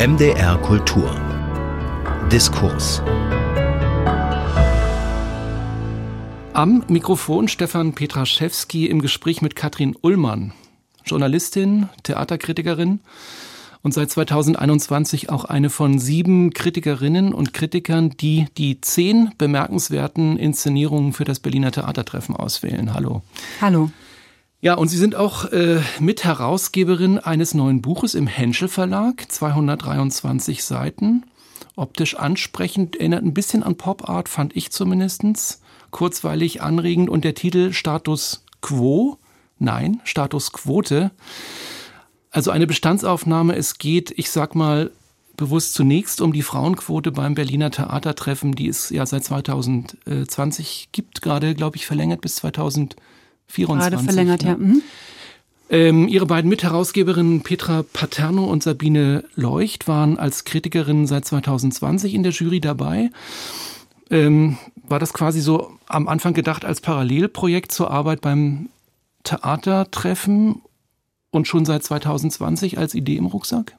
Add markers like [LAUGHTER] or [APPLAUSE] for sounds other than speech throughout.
MDR Kultur Diskurs Am Mikrofon Stefan Petraschewski im Gespräch mit Katrin Ullmann, Journalistin, Theaterkritikerin und seit 2021 auch eine von sieben Kritikerinnen und Kritikern, die die zehn bemerkenswerten Inszenierungen für das Berliner Theatertreffen auswählen. Hallo. Hallo. Ja, und Sie sind auch äh, Mitherausgeberin eines neuen Buches im Henschel Verlag, 223 Seiten. Optisch ansprechend, erinnert ein bisschen an Pop Art, fand ich zumindestens. Kurzweilig, anregend und der Titel Status Quo. Nein, Status Quote. Also eine Bestandsaufnahme. Es geht, ich sag mal, bewusst zunächst um die Frauenquote beim Berliner Theatertreffen, die es ja seit 2020 gibt, gerade, glaube ich, verlängert bis 2024. Gerade verlängert, ja. ja. Mhm. Ähm, ihre beiden Mitherausgeberinnen Petra Paterno und Sabine Leucht waren als Kritikerinnen seit 2020 in der Jury dabei. Ähm, war das quasi so am Anfang gedacht als Parallelprojekt zur Arbeit beim Theatertreffen und schon seit 2020 als Idee im Rucksack?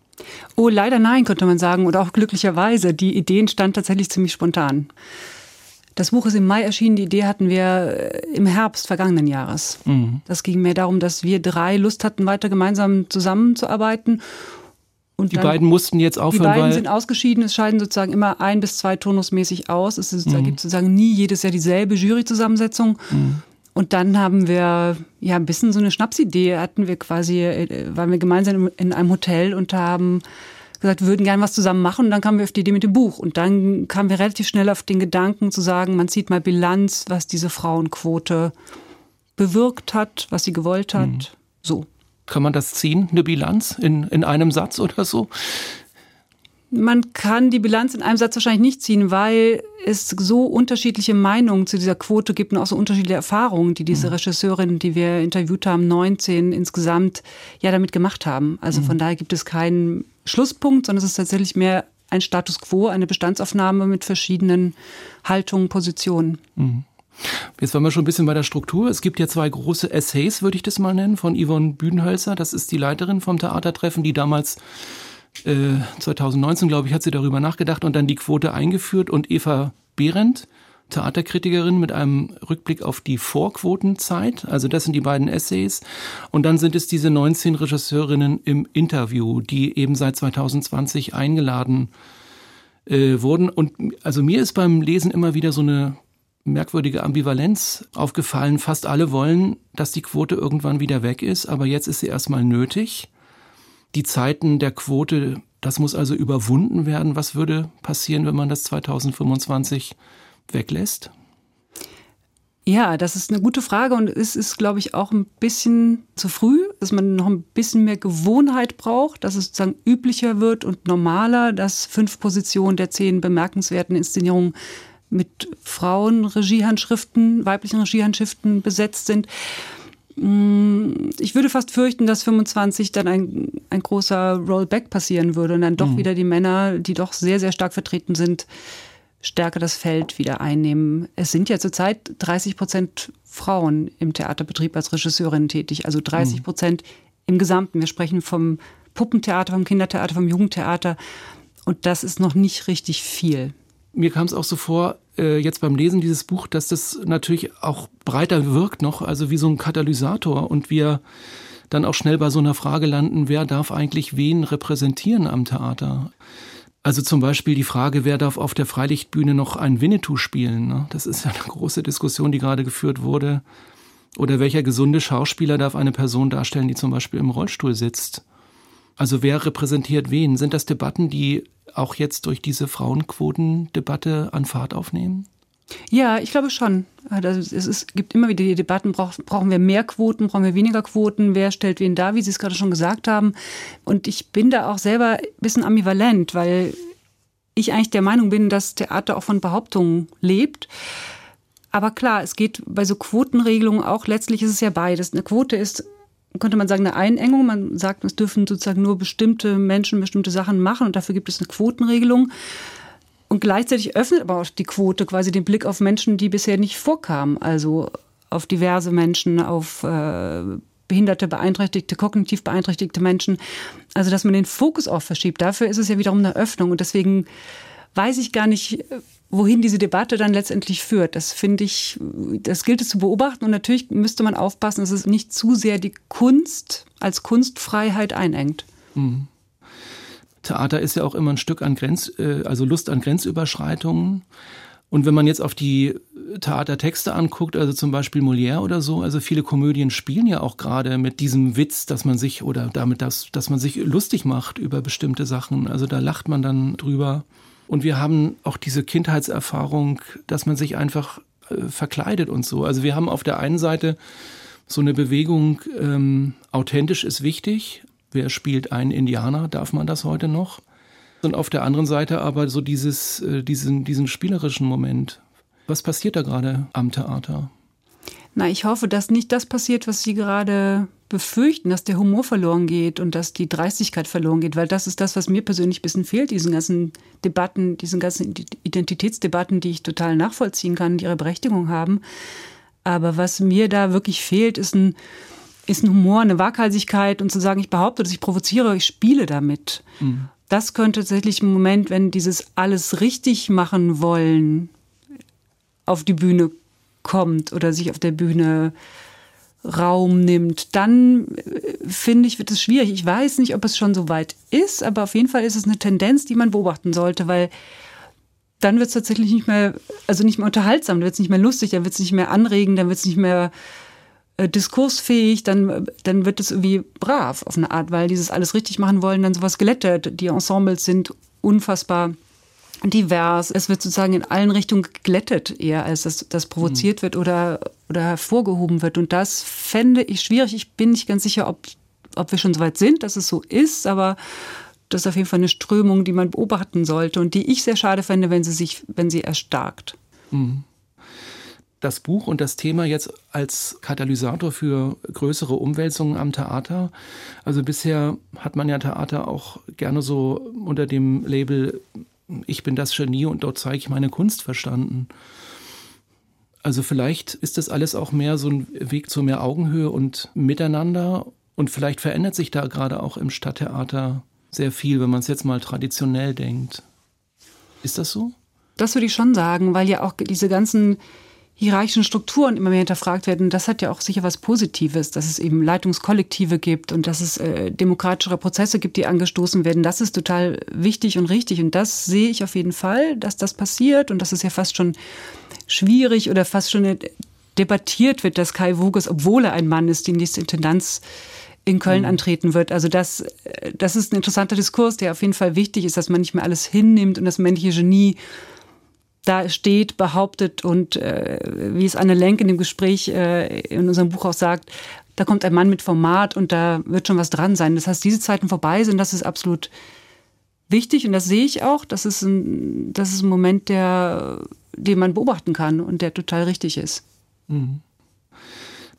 Oh, leider nein, könnte man sagen. Oder auch glücklicherweise. Die Idee entstand tatsächlich ziemlich spontan. Das Buch ist im Mai erschienen. Die Idee hatten wir äh, im Herbst vergangenen Jahres. Mhm. Das ging mehr darum, dass wir drei Lust hatten, weiter gemeinsam zusammenzuarbeiten. Und die dann, beiden mussten jetzt aufhören. Die beiden sind ausgeschieden. Es scheiden sozusagen immer ein bis zwei turnusmäßig aus. Es ist, mhm. gibt sozusagen nie jedes Jahr dieselbe Juryzusammensetzung. Mhm. Und dann haben wir ja ein bisschen so eine Schnapsidee hatten wir quasi, äh, waren wir gemeinsam in einem Hotel und haben gesagt, wir würden gerne was zusammen machen. Und dann kamen wir auf die Idee mit dem Buch. Und dann kamen wir relativ schnell auf den Gedanken zu sagen, man zieht mal Bilanz, was diese Frauenquote bewirkt hat, was sie gewollt hat. Mhm. So. Kann man das ziehen, eine Bilanz in, in einem Satz oder so? Man kann die Bilanz in einem Satz wahrscheinlich nicht ziehen, weil es so unterschiedliche Meinungen zu dieser Quote gibt und auch so unterschiedliche Erfahrungen, die diese mhm. Regisseurinnen, die wir interviewt haben, 19 insgesamt, ja damit gemacht haben. Also mhm. von daher gibt es keinen Schlusspunkt, sondern es ist tatsächlich mehr ein Status quo, eine Bestandsaufnahme mit verschiedenen Haltungen, Positionen. Mhm. Jetzt waren wir schon ein bisschen bei der Struktur. Es gibt ja zwei große Essays, würde ich das mal nennen, von Yvonne Bühnenhölzer. Das ist die Leiterin vom Theatertreffen, die damals 2019, äh, glaube ich, hat sie darüber nachgedacht und dann die Quote eingeführt. Und Eva Behrendt, Theaterkritikerin mit einem Rückblick auf die Vorquotenzeit. Also das sind die beiden Essays. Und dann sind es diese 19 Regisseurinnen im Interview, die eben seit 2020 eingeladen äh, wurden. Und also mir ist beim Lesen immer wieder so eine merkwürdige Ambivalenz aufgefallen. Fast alle wollen, dass die Quote irgendwann wieder weg ist, aber jetzt ist sie erstmal nötig die Zeiten der Quote, das muss also überwunden werden. Was würde passieren, wenn man das 2025 weglässt? Ja, das ist eine gute Frage und es ist, glaube ich, auch ein bisschen zu früh, dass man noch ein bisschen mehr Gewohnheit braucht, dass es sozusagen üblicher wird und normaler, dass fünf Positionen der zehn bemerkenswerten Inszenierungen mit Frauen Regiehandschriften, weiblichen Regiehandschriften besetzt sind. Mm, ich würde fast fürchten, dass 25 dann ein, ein großer Rollback passieren würde und dann doch mhm. wieder die Männer, die doch sehr, sehr stark vertreten sind, stärker das Feld wieder einnehmen. Es sind ja zurzeit 30 Prozent Frauen im Theaterbetrieb als Regisseurinnen tätig, also 30 Prozent mhm. im Gesamten. Wir sprechen vom Puppentheater, vom Kindertheater, vom Jugendtheater und das ist noch nicht richtig viel. Mir kam es auch so vor, äh, jetzt beim Lesen dieses Buch, dass das natürlich auch breiter wirkt noch, also wie so ein Katalysator und wir dann auch schnell bei so einer Frage landen, wer darf eigentlich wen repräsentieren am Theater? Also zum Beispiel die Frage, wer darf auf der Freilichtbühne noch ein Winnetou spielen? Ne? Das ist ja eine große Diskussion, die gerade geführt wurde. Oder welcher gesunde Schauspieler darf eine Person darstellen, die zum Beispiel im Rollstuhl sitzt? Also wer repräsentiert wen? Sind das Debatten, die auch jetzt durch diese Frauenquotendebatte an Fahrt aufnehmen? Ja, ich glaube schon. Also es ist, gibt immer wieder die Debatten, brauch, brauchen wir mehr Quoten, brauchen wir weniger Quoten, wer stellt wen da, wie Sie es gerade schon gesagt haben. Und ich bin da auch selber ein bisschen ambivalent, weil ich eigentlich der Meinung bin, dass Theater auch von Behauptungen lebt. Aber klar, es geht bei so Quotenregelungen auch, letztlich ist es ja beides. Eine Quote ist könnte man sagen, eine Einengung. Man sagt, es dürfen sozusagen nur bestimmte Menschen bestimmte Sachen machen und dafür gibt es eine Quotenregelung. Und gleichzeitig öffnet aber auch die Quote quasi den Blick auf Menschen, die bisher nicht vorkamen. Also auf diverse Menschen, auf äh, behinderte, beeinträchtigte, kognitiv beeinträchtigte Menschen. Also, dass man den Fokus auch verschiebt. Dafür ist es ja wiederum eine Öffnung. Und deswegen weiß ich gar nicht, wohin diese Debatte dann letztendlich führt. Das finde ich, das gilt es zu beobachten. Und natürlich müsste man aufpassen, dass es nicht zu sehr die Kunst als Kunstfreiheit einengt. Mhm. Theater ist ja auch immer ein Stück an Grenz, äh, also Lust an Grenzüberschreitungen. Und wenn man jetzt auf die Theatertexte anguckt, also zum Beispiel Molière oder so, also viele Komödien spielen ja auch gerade mit diesem Witz, dass man sich oder damit, dass, dass man sich lustig macht über bestimmte Sachen. Also da lacht man dann drüber. Und wir haben auch diese Kindheitserfahrung, dass man sich einfach äh, verkleidet und so. Also wir haben auf der einen Seite so eine Bewegung, ähm, authentisch ist wichtig. Wer spielt einen Indianer? Darf man das heute noch? Und auf der anderen Seite aber so dieses, äh, diesen, diesen spielerischen Moment. Was passiert da gerade am Theater? Na, ich hoffe, dass nicht das passiert, was Sie gerade befürchten, dass der Humor verloren geht und dass die Dreistigkeit verloren geht, weil das ist das, was mir persönlich ein bisschen fehlt, diesen ganzen Debatten, diesen ganzen Identitätsdebatten, die ich total nachvollziehen kann, die ihre Berechtigung haben. Aber was mir da wirklich fehlt, ist ein, ist ein Humor, eine Waghalsigkeit und zu sagen, ich behaupte, dass ich provoziere, ich spiele damit. Mhm. Das könnte tatsächlich im Moment, wenn dieses alles richtig machen wollen, auf die Bühne kommt oder sich auf der Bühne Raum nimmt, dann äh, finde ich, wird es schwierig. Ich weiß nicht, ob es schon so weit ist, aber auf jeden Fall ist es eine Tendenz, die man beobachten sollte, weil dann wird es tatsächlich nicht mehr, also nicht mehr unterhaltsam, dann wird es nicht mehr lustig, dann wird es nicht mehr anregend, dann wird es nicht mehr äh, diskursfähig, dann, dann wird es irgendwie brav auf eine Art, weil dieses alles richtig machen wollen, dann sowas gelettet. Die Ensembles sind unfassbar divers. Es wird sozusagen in allen Richtungen geglättet, eher als dass das provoziert mhm. wird oder, oder hervorgehoben wird. Und das fände ich schwierig. Ich bin nicht ganz sicher, ob, ob wir schon so weit sind, dass es so ist, aber das ist auf jeden Fall eine Strömung, die man beobachten sollte und die ich sehr schade fände, wenn sie sich, wenn sie erstarkt. Mhm. Das Buch und das Thema jetzt als Katalysator für größere Umwälzungen am Theater. Also bisher hat man ja Theater auch gerne so unter dem Label ich bin das Genie und dort zeige ich meine Kunst verstanden. Also vielleicht ist das alles auch mehr so ein Weg zu mehr Augenhöhe und Miteinander und vielleicht verändert sich da gerade auch im Stadttheater sehr viel, wenn man es jetzt mal traditionell denkt. Ist das so? Das würde ich schon sagen, weil ja auch diese ganzen hierarchischen Strukturen immer mehr hinterfragt werden. Das hat ja auch sicher was Positives, dass es eben Leitungskollektive gibt und dass es äh, demokratischere Prozesse gibt, die angestoßen werden. Das ist total wichtig und richtig. Und das sehe ich auf jeden Fall, dass das passiert. Und das ist ja fast schon schwierig oder fast schon debattiert wird, dass Kai Woges, obwohl er ein Mann ist, die nächste Intendanz in Köln mhm. antreten wird. Also das, äh, das ist ein interessanter Diskurs, der auf jeden Fall wichtig ist, dass man nicht mehr alles hinnimmt und das männliche Genie da steht, behauptet und äh, wie es Anne Lenk in dem Gespräch äh, in unserem Buch auch sagt, da kommt ein Mann mit Format und da wird schon was dran sein. Das heißt, diese Zeiten vorbei sind, das ist absolut wichtig und das sehe ich auch. Das ist ein, das ist ein Moment, der, den man beobachten kann und der total richtig ist. Mhm.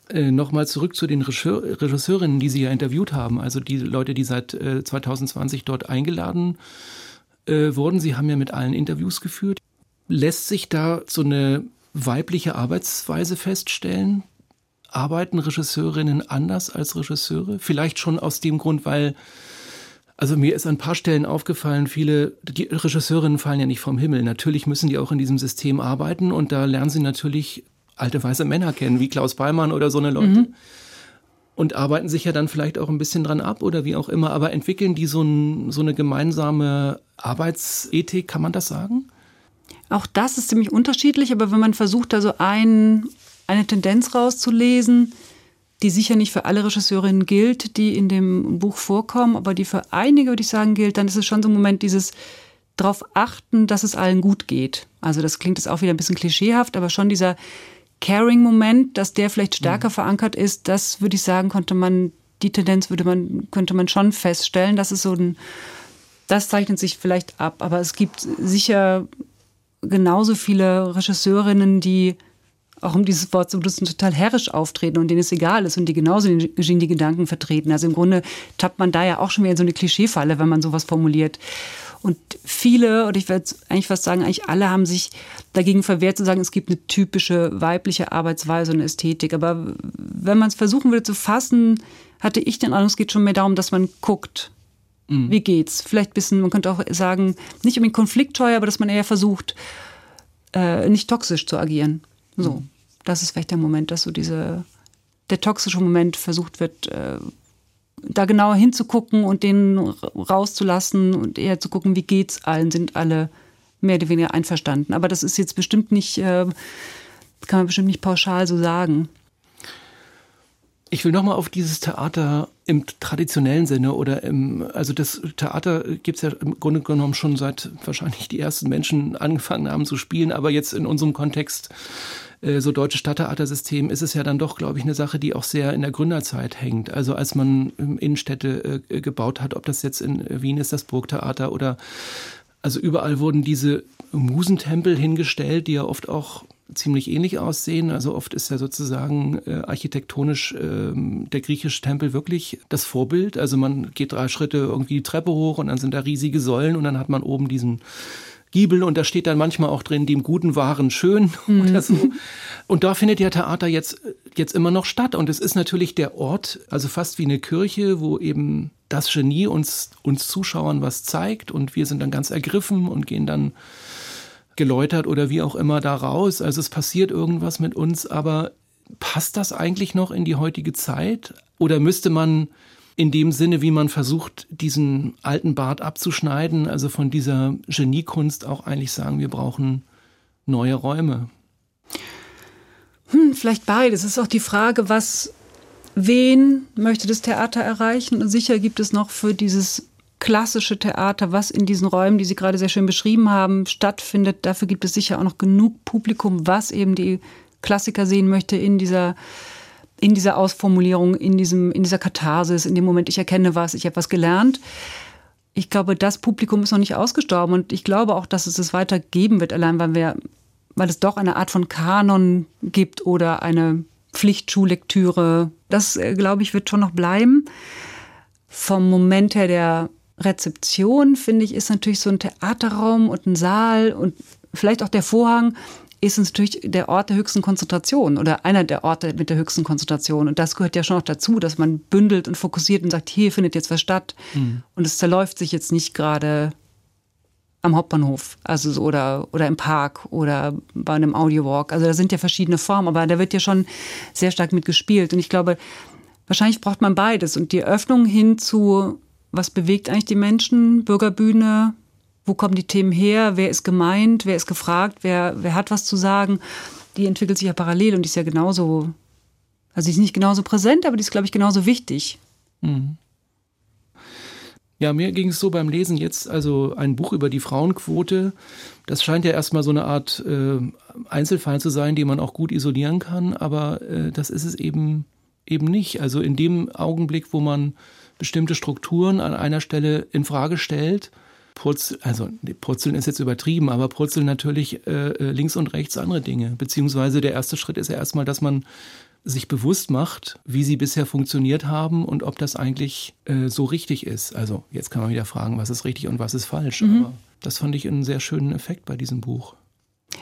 Äh, Nochmal zurück zu den Regisseurinnen, die Sie ja interviewt haben, also die Leute, die seit äh, 2020 dort eingeladen äh, wurden. Sie haben ja mit allen Interviews geführt. Lässt sich da so eine weibliche Arbeitsweise feststellen? Arbeiten Regisseurinnen anders als Regisseure? Vielleicht schon aus dem Grund, weil, also mir ist an ein paar Stellen aufgefallen, viele, die Regisseurinnen fallen ja nicht vom Himmel. Natürlich müssen die auch in diesem System arbeiten und da lernen sie natürlich alte weiße Männer kennen, wie Klaus Ballmann oder so eine Leute. Mhm. Und arbeiten sich ja dann vielleicht auch ein bisschen dran ab oder wie auch immer, aber entwickeln die so, ein, so eine gemeinsame Arbeitsethik, kann man das sagen? Auch das ist ziemlich unterschiedlich, aber wenn man versucht, da so ein, eine Tendenz rauszulesen, die sicher nicht für alle Regisseurinnen gilt, die in dem Buch vorkommen, aber die für einige, würde ich sagen, gilt, dann ist es schon so ein Moment dieses darauf achten, dass es allen gut geht. Also das klingt jetzt auch wieder ein bisschen klischeehaft, aber schon dieser Caring-Moment, dass der vielleicht stärker mhm. verankert ist, das würde ich sagen, konnte man, die Tendenz würde man, könnte man schon feststellen. Das ist so ein, das zeichnet sich vielleicht ab. Aber es gibt sicher genauso viele Regisseurinnen, die auch um dieses Wort zu benutzen, total herrisch auftreten und denen es egal ist und die genauso den Genie-Gedanken vertreten. Also im Grunde tappt man da ja auch schon wieder in so eine Klischeefalle, wenn man sowas formuliert. Und viele, oder ich werde eigentlich fast sagen, eigentlich alle haben sich dagegen verwehrt zu sagen, es gibt eine typische weibliche Arbeitsweise und Ästhetik. Aber wenn man es versuchen würde zu fassen, hatte ich den Eindruck, es geht schon mehr darum, dass man guckt, mhm. wie geht's. Vielleicht ein bisschen, man könnte auch sagen, nicht unbedingt konfliktscheu, aber dass man eher versucht, äh, nicht toxisch zu agieren. So, mhm. das ist vielleicht der Moment, dass so diese, der toxische Moment versucht wird, äh, da genauer hinzugucken und den rauszulassen und eher zu gucken, wie geht's allen, sind alle mehr oder weniger einverstanden. Aber das ist jetzt bestimmt nicht, äh, kann man bestimmt nicht pauschal so sagen. Ich will nochmal auf dieses Theater im traditionellen Sinne oder im, also das Theater gibt es ja im Grunde genommen schon seit wahrscheinlich die ersten Menschen angefangen haben zu spielen, aber jetzt in unserem Kontext äh, so deutsche Stadttheatersystem ist es ja dann doch, glaube ich, eine Sache, die auch sehr in der Gründerzeit hängt. Also als man Innenstädte äh, gebaut hat, ob das jetzt in Wien ist, das Burgtheater oder also überall wurden diese Musentempel hingestellt, die ja oft auch ziemlich ähnlich aussehen. Also oft ist ja sozusagen äh, architektonisch äh, der griechische Tempel wirklich das Vorbild. Also man geht drei Schritte irgendwie die Treppe hoch und dann sind da riesige Säulen und dann hat man oben diesen Giebel und da steht dann manchmal auch drin, dem Guten waren schön mhm. [LAUGHS] oder so. Und da findet ja Theater jetzt, jetzt immer noch statt. Und es ist natürlich der Ort, also fast wie eine Kirche, wo eben das Genie uns, uns Zuschauern was zeigt und wir sind dann ganz ergriffen und gehen dann geläutert oder wie auch immer da raus. Also es passiert irgendwas mit uns, aber passt das eigentlich noch in die heutige Zeit? Oder müsste man in dem Sinne, wie man versucht, diesen alten Bart abzuschneiden, also von dieser Geniekunst auch eigentlich sagen, wir brauchen neue Räume? Hm, vielleicht beides. Es ist auch die Frage, was, wen möchte das Theater erreichen? Und sicher gibt es noch für dieses klassische Theater, was in diesen Räumen, die Sie gerade sehr schön beschrieben haben, stattfindet. Dafür gibt es sicher auch noch genug Publikum, was eben die Klassiker sehen möchte in dieser in dieser Ausformulierung, in, diesem, in dieser Katharsis, in dem Moment, ich erkenne was, ich habe was gelernt. Ich glaube, das Publikum ist noch nicht ausgestorben und ich glaube auch, dass es es weiter geben wird, allein weil wir, weil es doch eine Art von Kanon gibt oder eine Pflichtschullektüre. Das, äh, glaube ich, wird schon noch bleiben. Vom Moment her der Rezeption, finde ich, ist natürlich so ein Theaterraum und ein Saal und vielleicht auch der Vorhang ist es natürlich der Ort der höchsten Konzentration oder einer der Orte mit der höchsten Konzentration. Und das gehört ja schon auch dazu, dass man bündelt und fokussiert und sagt, hier findet jetzt was statt. Mhm. Und es zerläuft sich jetzt nicht gerade am Hauptbahnhof, also so, oder, oder im Park oder bei einem Audiowalk. Also da sind ja verschiedene Formen, aber da wird ja schon sehr stark mitgespielt. Und ich glaube, wahrscheinlich braucht man beides. Und die Öffnung hin zu, was bewegt eigentlich die Menschen, Bürgerbühne, wo kommen die Themen her, wer ist gemeint, wer ist gefragt, wer, wer hat was zu sagen, die entwickelt sich ja parallel und ist ja genauso, also die ist nicht genauso präsent, aber die ist, glaube ich, genauso wichtig. Mhm. Ja, mir ging es so beim Lesen jetzt, also ein Buch über die Frauenquote, das scheint ja erstmal so eine Art äh, Einzelfall zu sein, den man auch gut isolieren kann, aber äh, das ist es eben, eben nicht. Also in dem Augenblick, wo man bestimmte Strukturen an einer Stelle in Frage stellt, Purzel, also Purzeln ist jetzt übertrieben, aber Purzeln natürlich äh, äh, links und rechts andere Dinge. Beziehungsweise der erste Schritt ist ja erstmal, dass man sich bewusst macht, wie sie bisher funktioniert haben und ob das eigentlich äh, so richtig ist. Also jetzt kann man wieder fragen, was ist richtig und was ist falsch. Mhm. Aber das fand ich einen sehr schönen Effekt bei diesem Buch.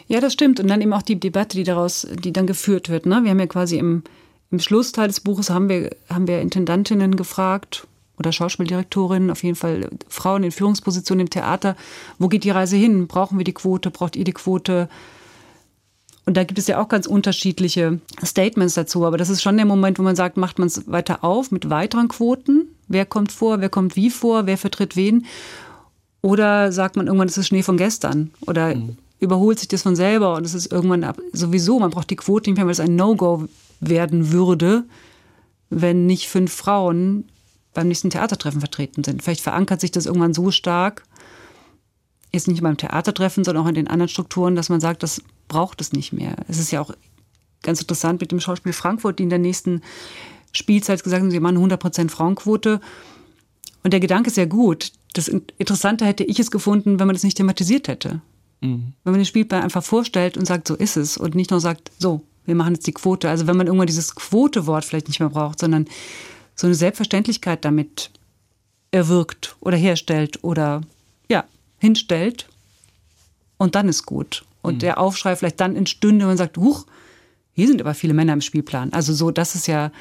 Ja, das stimmt. Und dann eben auch die Debatte, die daraus, die dann geführt wird. Ne? Wir haben ja quasi im, im Schlussteil des Buches haben wir, haben wir Intendantinnen gefragt oder Schauspieldirektorin, auf jeden Fall Frauen in Führungspositionen im Theater. Wo geht die Reise hin? Brauchen wir die Quote? Braucht ihr die Quote? Und da gibt es ja auch ganz unterschiedliche Statements dazu. Aber das ist schon der Moment, wo man sagt, macht man es weiter auf mit weiteren Quoten? Wer kommt vor? Wer kommt wie vor? Wer vertritt wen? Oder sagt man irgendwann, das ist Schnee von gestern? Oder mhm. überholt sich das von selber und es ist irgendwann sowieso, man braucht die Quote nicht mehr, weil es ein No-Go werden würde, wenn nicht fünf Frauen beim nächsten Theatertreffen vertreten sind. Vielleicht verankert sich das irgendwann so stark, jetzt nicht beim Theatertreffen, sondern auch in den anderen Strukturen, dass man sagt, das braucht es nicht mehr. Es ist ja auch ganz interessant mit dem Schauspiel Frankfurt, die in der nächsten Spielzeit gesagt haben, sie machen 100% Frauenquote. Und der Gedanke ist ja gut. Das Interessante hätte ich es gefunden, wenn man das nicht thematisiert hätte. Mhm. Wenn man den Spielplan einfach vorstellt und sagt, so ist es. Und nicht nur sagt, so, wir machen jetzt die Quote. Also wenn man irgendwann dieses Quote-Wort vielleicht nicht mehr braucht, sondern so eine Selbstverständlichkeit damit erwirkt oder herstellt oder ja, hinstellt und dann ist gut. Und mhm. der Aufschrei vielleicht dann entstünde, wenn man sagt, huch, hier sind aber viele Männer im Spielplan. Also so, das ist ja,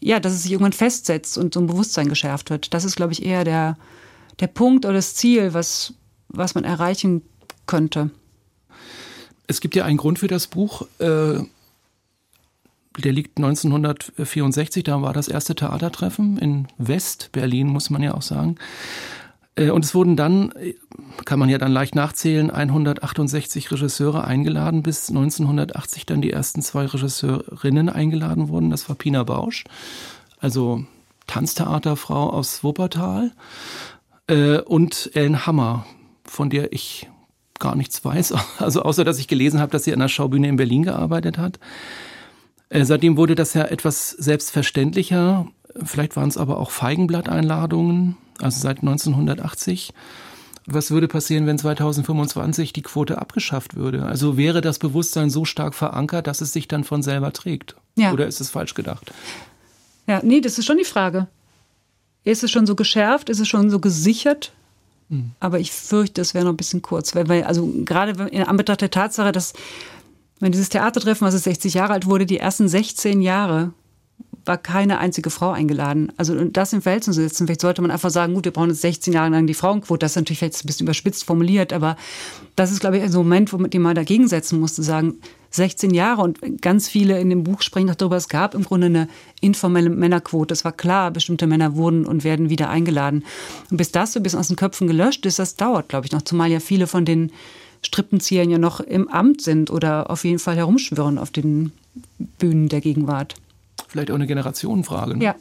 ja, dass es sich irgendwann festsetzt und so ein Bewusstsein geschärft wird. Das ist, glaube ich, eher der, der Punkt oder das Ziel, was, was man erreichen könnte. Es gibt ja einen Grund für das Buch. Äh, der liegt 1964, da war das erste Theatertreffen in West-Berlin, muss man ja auch sagen. Äh, und es wurden dann, kann man ja dann leicht nachzählen, 168 Regisseure eingeladen, bis 1980 dann die ersten zwei Regisseurinnen eingeladen wurden. Das war Pina Bausch, also Tanztheaterfrau aus Wuppertal, äh, und Ellen Hammer, von der ich gar nichts weiß, [LAUGHS] also außer dass ich gelesen habe, dass sie an der Schaubühne in Berlin gearbeitet hat. Äh, seitdem wurde das ja etwas selbstverständlicher. Vielleicht waren es aber auch Feigenblatteinladungen also seit 1980. Was würde passieren, wenn 2025 die Quote abgeschafft würde? Also wäre das Bewusstsein so stark verankert, dass es sich dann von selber trägt? Ja. Oder ist es falsch gedacht? Ja, nee, das ist schon die Frage. Ist es schon so geschärft? Ist es schon so gesichert? Mhm. Aber ich fürchte, es wäre noch ein bisschen kurz. Weil, weil also gerade in Anbetracht der Tatsache, dass wenn dieses Theatertreffen, was es 60 Jahre alt wurde, die ersten 16 Jahre war keine einzige Frau eingeladen. Also das im Verhältnis zu setzen, vielleicht sollte man einfach sagen, gut, wir brauchen jetzt 16 Jahre lang die Frauenquote. Das ist natürlich vielleicht ein bisschen überspitzt formuliert, aber das ist, glaube ich, ein Moment, womit man dagegen setzen musste, sagen, 16 Jahre und ganz viele in dem Buch sprechen auch darüber, es gab im Grunde eine informelle Männerquote. Es war klar, bestimmte Männer wurden und werden wieder eingeladen. Und bis das so ein bisschen aus den Köpfen gelöscht ist, das dauert, glaube ich, noch. Zumal ja viele von den Strippenziehern ja noch im Amt sind oder auf jeden Fall herumschwirren auf den Bühnen der Gegenwart. Vielleicht auch eine Generationenfrage. Ne? Ja.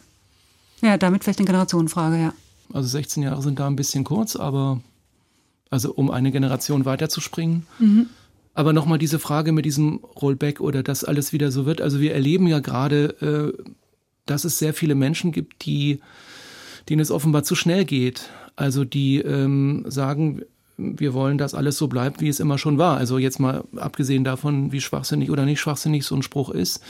Ja, damit vielleicht eine Generationenfrage, ja. Also 16 Jahre sind da ein bisschen kurz, aber also um eine Generation weiterzuspringen. Mhm. Aber nochmal diese Frage mit diesem Rollback oder dass alles wieder so wird. Also wir erleben ja gerade, äh, dass es sehr viele Menschen gibt, die, denen es offenbar zu schnell geht. Also die ähm, sagen, wir wollen, dass alles so bleibt, wie es immer schon war. Also jetzt mal abgesehen davon, wie schwachsinnig oder nicht schwachsinnig so ein Spruch ist.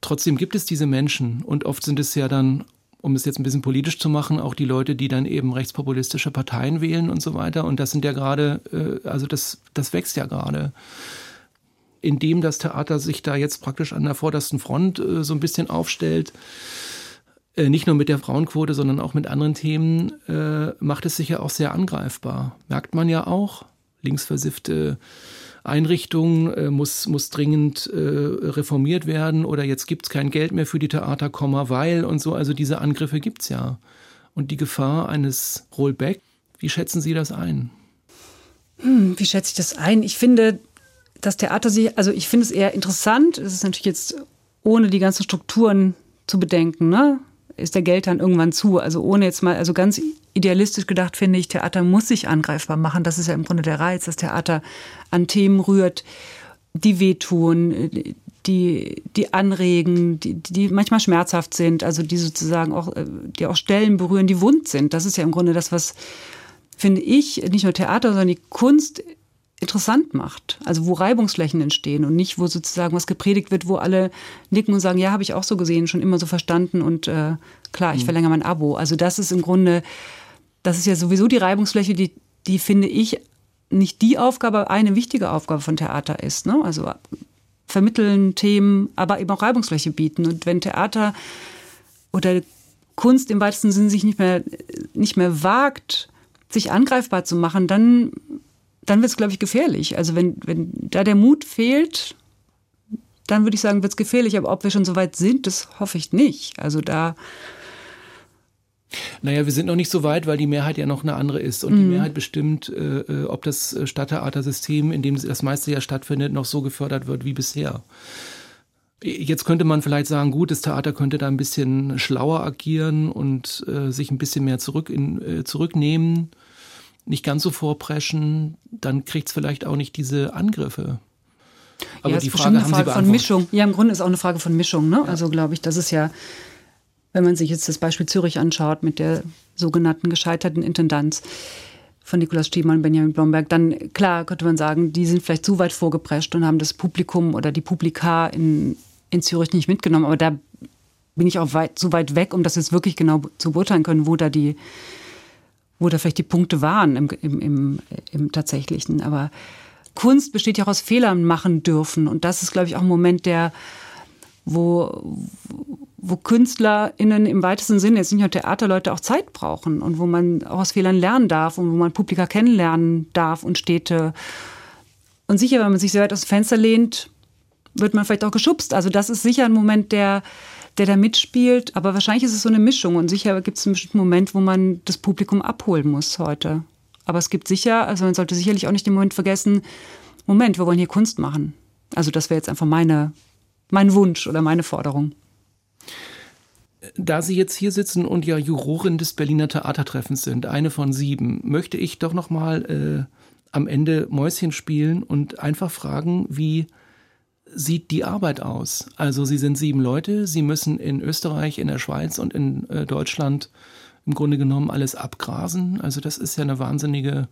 Trotzdem gibt es diese Menschen und oft sind es ja dann, um es jetzt ein bisschen politisch zu machen, auch die Leute, die dann eben rechtspopulistische Parteien wählen und so weiter. Und das sind ja gerade, äh, also das, das wächst ja gerade. Indem das Theater sich da jetzt praktisch an der vordersten Front äh, so ein bisschen aufstellt, äh, nicht nur mit der Frauenquote, sondern auch mit anderen Themen, macht es sich ja auch sehr angreifbar. Merkt man ja auch. Linksversiffte Einrichtung äh, muss, muss dringend äh, reformiert werden oder jetzt gibt es kein Geld mehr für die Theater, weil und so. Also diese Angriffe gibt es ja. Und die Gefahr eines Rollback, wie schätzen Sie das ein? Hm, wie schätze ich das ein? Ich finde, das Theater, also ich finde es eher interessant. Es ist natürlich jetzt ohne die ganzen Strukturen zu bedenken. Ne? Ist der Geldhahn irgendwann zu. Also ohne jetzt mal, also ganz idealistisch gedacht finde ich, Theater muss sich angreifbar machen. Das ist ja im Grunde der Reiz, dass Theater an Themen rührt, die wehtun, die, die anregen, die, die manchmal schmerzhaft sind, also die sozusagen auch, die auch Stellen berühren, die wund sind. Das ist ja im Grunde das, was, finde ich, nicht nur Theater, sondern die Kunst interessant macht. Also wo Reibungsflächen entstehen und nicht, wo sozusagen was gepredigt wird, wo alle nicken und sagen, ja, habe ich auch so gesehen, schon immer so verstanden und äh, klar, ich mhm. verlängere mein Abo. Also das ist im Grunde, das ist ja sowieso die Reibungsfläche, die, die finde ich nicht die Aufgabe, aber eine wichtige Aufgabe von Theater ist. Ne? Also vermitteln Themen, aber eben auch Reibungsfläche bieten. Und wenn Theater oder Kunst im weitesten Sinne sich nicht mehr, nicht mehr wagt, sich angreifbar zu machen, dann dann wird es, glaube ich, gefährlich. Also wenn, wenn da der Mut fehlt, dann würde ich sagen, wird es gefährlich. Aber ob wir schon so weit sind, das hoffe ich nicht. Also da. Naja, wir sind noch nicht so weit, weil die Mehrheit ja noch eine andere ist. Und mhm. die Mehrheit bestimmt, äh, äh, ob das Stadttheatersystem, in dem das meiste ja stattfindet, noch so gefördert wird wie bisher. Jetzt könnte man vielleicht sagen, gut, das Theater könnte da ein bisschen schlauer agieren und äh, sich ein bisschen mehr zurück in, äh, zurücknehmen nicht ganz so vorpreschen, dann kriegt es vielleicht auch nicht diese Angriffe. Aber ja, die Frage, eine Frage von Mischung. Ja, im Grunde ist auch eine Frage von Mischung. Ne? Ja. Also glaube ich, das ist ja, wenn man sich jetzt das Beispiel Zürich anschaut mit der sogenannten gescheiterten Intendanz von Nikolaus Stiemann und Benjamin Blomberg, dann klar könnte man sagen, die sind vielleicht zu weit vorgeprescht und haben das Publikum oder die Publika in, in Zürich nicht mitgenommen. Aber da bin ich auch weit, zu weit weg, um das jetzt wirklich genau zu beurteilen können, wo da die wo da vielleicht die Punkte waren im, im, im, im tatsächlichen. Aber Kunst besteht ja auch aus Fehlern machen dürfen. Und das ist, glaube ich, auch ein Moment, der, wo, wo KünstlerInnen im weitesten Sinne, jetzt nicht nur Theaterleute, auch Zeit brauchen und wo man auch aus Fehlern lernen darf und wo man Publika kennenlernen darf und Städte. Und sicher, wenn man sich sehr weit aus dem Fenster lehnt, wird man vielleicht auch geschubst. Also das ist sicher ein Moment, der, der da mitspielt. Aber wahrscheinlich ist es so eine Mischung. Und sicher gibt es einen bestimmten Moment, wo man das Publikum abholen muss heute. Aber es gibt sicher, also man sollte sicherlich auch nicht den Moment vergessen, Moment, wir wollen hier Kunst machen. Also das wäre jetzt einfach meine, mein Wunsch oder meine Forderung. Da Sie jetzt hier sitzen und ja Jurorin des Berliner Theatertreffens sind, eine von sieben, möchte ich doch noch mal äh, am Ende Mäuschen spielen und einfach fragen, wie sieht die Arbeit aus? Also Sie sind sieben Leute, Sie müssen in Österreich, in der Schweiz und in äh, Deutschland im Grunde genommen alles abgrasen. Also das ist ja eine wahnsinnige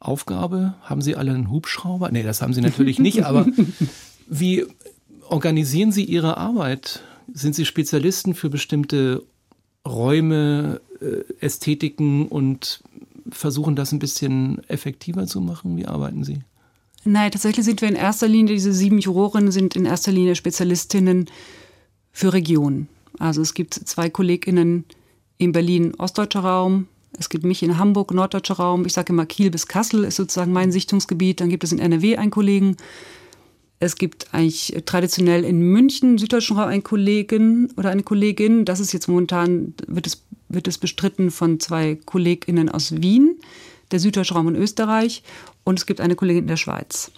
Aufgabe. Haben Sie alle einen Hubschrauber? Nee, das haben Sie natürlich nicht, aber [LAUGHS] wie organisieren Sie Ihre Arbeit? Sind Sie Spezialisten für bestimmte Räume, äh, Ästhetiken und versuchen das ein bisschen effektiver zu machen? Wie arbeiten Sie? Nein, tatsächlich sind wir in erster Linie, diese sieben Jurorinnen sind in erster Linie Spezialistinnen für Regionen. Also es gibt zwei KollegInnen in Berlin, ostdeutscher Raum. Es gibt mich in Hamburg, norddeutscher Raum. Ich sage immer Kiel bis Kassel ist sozusagen mein Sichtungsgebiet. Dann gibt es in NRW einen Kollegen. Es gibt eigentlich traditionell in München, süddeutschen Raum, einen Kollegen oder eine Kollegin. Das ist jetzt momentan, wird es, wird es bestritten von zwei KollegInnen aus Wien, der süddeutsche Raum in Österreich und es gibt eine Kollegin in der Schweiz.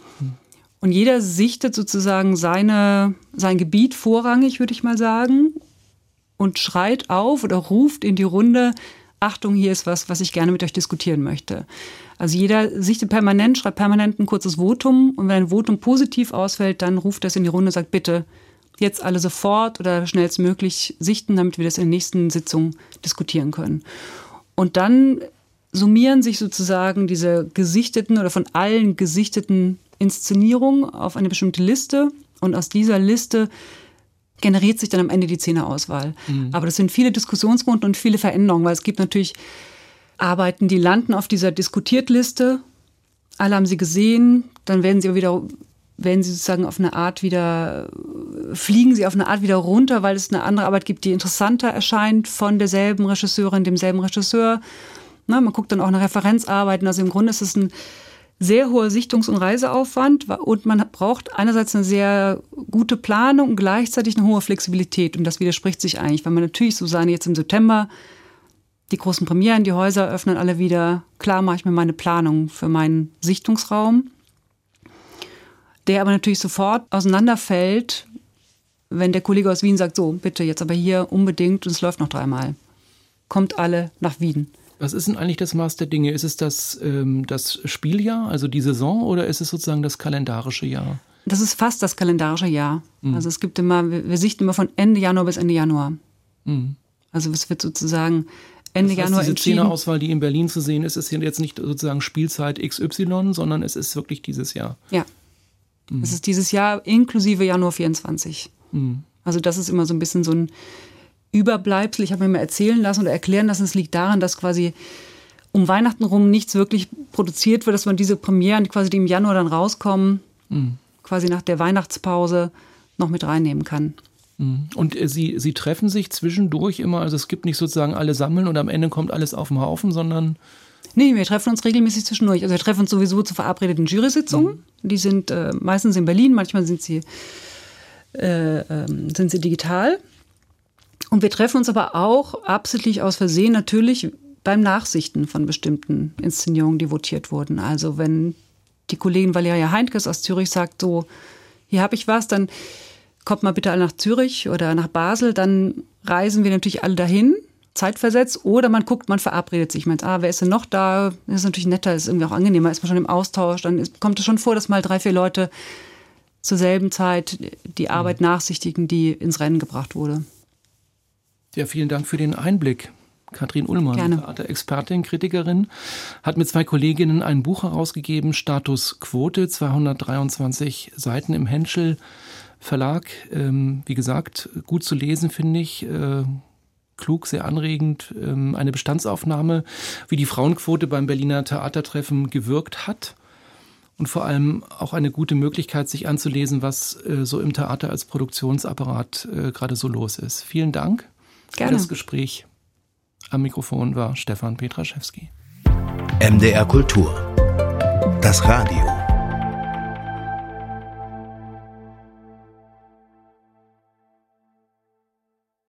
Und jeder sichtet sozusagen seine, sein Gebiet vorrangig, würde ich mal sagen, und schreit auf oder ruft in die Runde, Achtung, hier ist was, was ich gerne mit euch diskutieren möchte. Also jeder sichtet permanent, schreibt permanent ein kurzes Votum und wenn ein Votum positiv ausfällt, dann ruft es in die Runde und sagt, bitte jetzt alle sofort oder schnellstmöglich sichten, damit wir das in der nächsten Sitzung diskutieren können. Und dann summieren sich sozusagen diese gesichteten oder von allen gesichteten Inszenierungen auf eine bestimmte Liste und aus dieser Liste generiert sich dann am Ende die Zehner-Auswahl. Mhm. Aber das sind viele Diskussionsrunden und viele Veränderungen, weil es gibt natürlich Arbeiten, die landen auf dieser Diskutiertliste. Alle haben sie gesehen, dann werden sie wieder, werden sie sozusagen auf eine Art wieder, fliegen sie auf eine Art wieder runter, weil es eine andere Arbeit gibt, die interessanter erscheint von derselben Regisseurin, demselben Regisseur. Na, man guckt dann auch nach Referenzarbeiten. Also im Grunde ist es ein sehr hoher Sichtungs- und Reiseaufwand und man braucht einerseits eine sehr gute Planung und gleichzeitig eine hohe Flexibilität. Und das widerspricht sich eigentlich, weil man natürlich, sagen jetzt im September, die großen Premieren, die Häuser öffnen alle wieder. Klar mache ich mir meine Planung für meinen Sichtungsraum, der aber natürlich sofort auseinanderfällt, wenn der Kollege aus Wien sagt, so, bitte jetzt aber hier unbedingt und es läuft noch dreimal. Kommt alle nach Wien. Was ist denn eigentlich das Maß der Dinge? Ist es das, ähm, das Spieljahr, also die Saison, oder ist es sozusagen das kalendarische Jahr? Das ist fast das kalendarische Jahr. Mhm. Also es gibt immer, wir, wir, sichten immer von Ende Januar bis Ende Januar. Mhm. Also es wird sozusagen Ende das heißt, Januar diese Zehner-Auswahl, die in Berlin zu sehen ist, ist jetzt nicht sozusagen Spielzeit XY, sondern es ist wirklich dieses Jahr. Ja. Mhm. Es ist dieses Jahr inklusive Januar 24. Mhm. Also das ist immer so ein bisschen so ein Überbleibsel. Ich habe mir mal erzählen lassen oder erklären lassen, es liegt daran, dass quasi um Weihnachten rum nichts wirklich produziert wird, dass man diese Premieren, quasi die im Januar dann rauskommen, mhm. quasi nach der Weihnachtspause noch mit reinnehmen kann. Mhm. Und äh, Sie, Sie treffen sich zwischendurch immer, also es gibt nicht sozusagen alle sammeln und am Ende kommt alles auf den Haufen, sondern. Nee, wir treffen uns regelmäßig zwischendurch. Also wir treffen uns sowieso zu verabredeten Jury-Sitzungen. Mhm. Die sind äh, meistens in Berlin, manchmal sind sie, äh, äh, sind sie digital. Und wir treffen uns aber auch absichtlich aus Versehen natürlich beim Nachsichten von bestimmten Inszenierungen, die votiert wurden. Also wenn die Kollegin Valeria Heinkes aus Zürich sagt, so, hier habe ich was, dann kommt mal bitte alle nach Zürich oder nach Basel, dann reisen wir natürlich alle dahin, zeitversetzt, oder man guckt, man verabredet sich. Man meint, ah, wer ist denn noch da? Das ist natürlich netter, ist irgendwie auch angenehmer, ist man schon im Austausch, dann ist, kommt es schon vor, dass mal drei, vier Leute zur selben Zeit die Arbeit nachsichtigen, die ins Rennen gebracht wurde. Ja, vielen Dank für den Einblick. Katrin Ullmann, Gerne. Theaterexpertin, Kritikerin, hat mit zwei Kolleginnen ein Buch herausgegeben, Status Quote, 223 Seiten im Henschel Verlag. Ähm, wie gesagt, gut zu lesen, finde ich. Äh, klug, sehr anregend. Ähm, eine Bestandsaufnahme, wie die Frauenquote beim Berliner Theatertreffen gewirkt hat. Und vor allem auch eine gute Möglichkeit, sich anzulesen, was äh, so im Theater als Produktionsapparat äh, gerade so los ist. Vielen Dank. Gerne. Für das Gespräch am Mikrofon war Stefan Petraschewski. MDR Kultur. Das Radio.